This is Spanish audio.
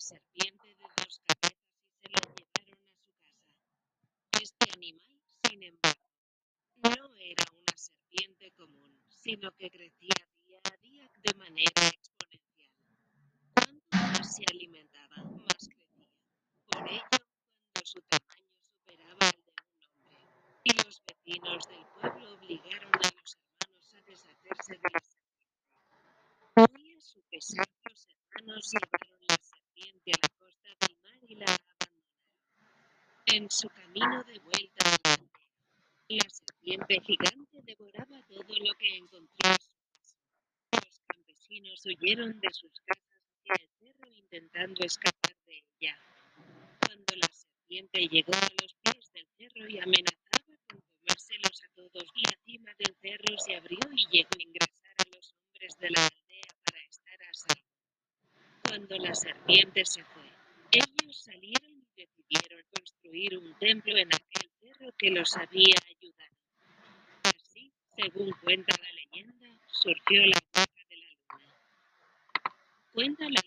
serpiente de dos cabezas y se lo llevaron a su casa. Este animal, sin embargo, no era una serpiente común, sino que crecía día a día de manera exponencial. Cuanto más se alimentaba, más crecía. Por ello, cuando su tamaño superaba el de un hombre, y los vecinos del pueblo obligaron a los hermanos a deshacerse de la serpiente. Muy a su pesar, los hermanos llevaron serpiente a la costa del mar y la. En su camino de vuelta la serpiente gigante devoraba todo lo que encontró su. Los campesinos huyeron de sus casas hacia el cerro intentando escapar de ella. Cuando la serpiente llegó a los pies del cerro y amenazaba con comérselos a todos, la cima del cerro se abrió y llegó a ingresar a los hombres de la aldea para estar a salvo. Cuando la serpiente se fue, ellos salieron y decidieron construir un templo en aquel cerro que los había ayudado. Así, según cuenta la leyenda, surgió la bruja de la luna. Cuenta la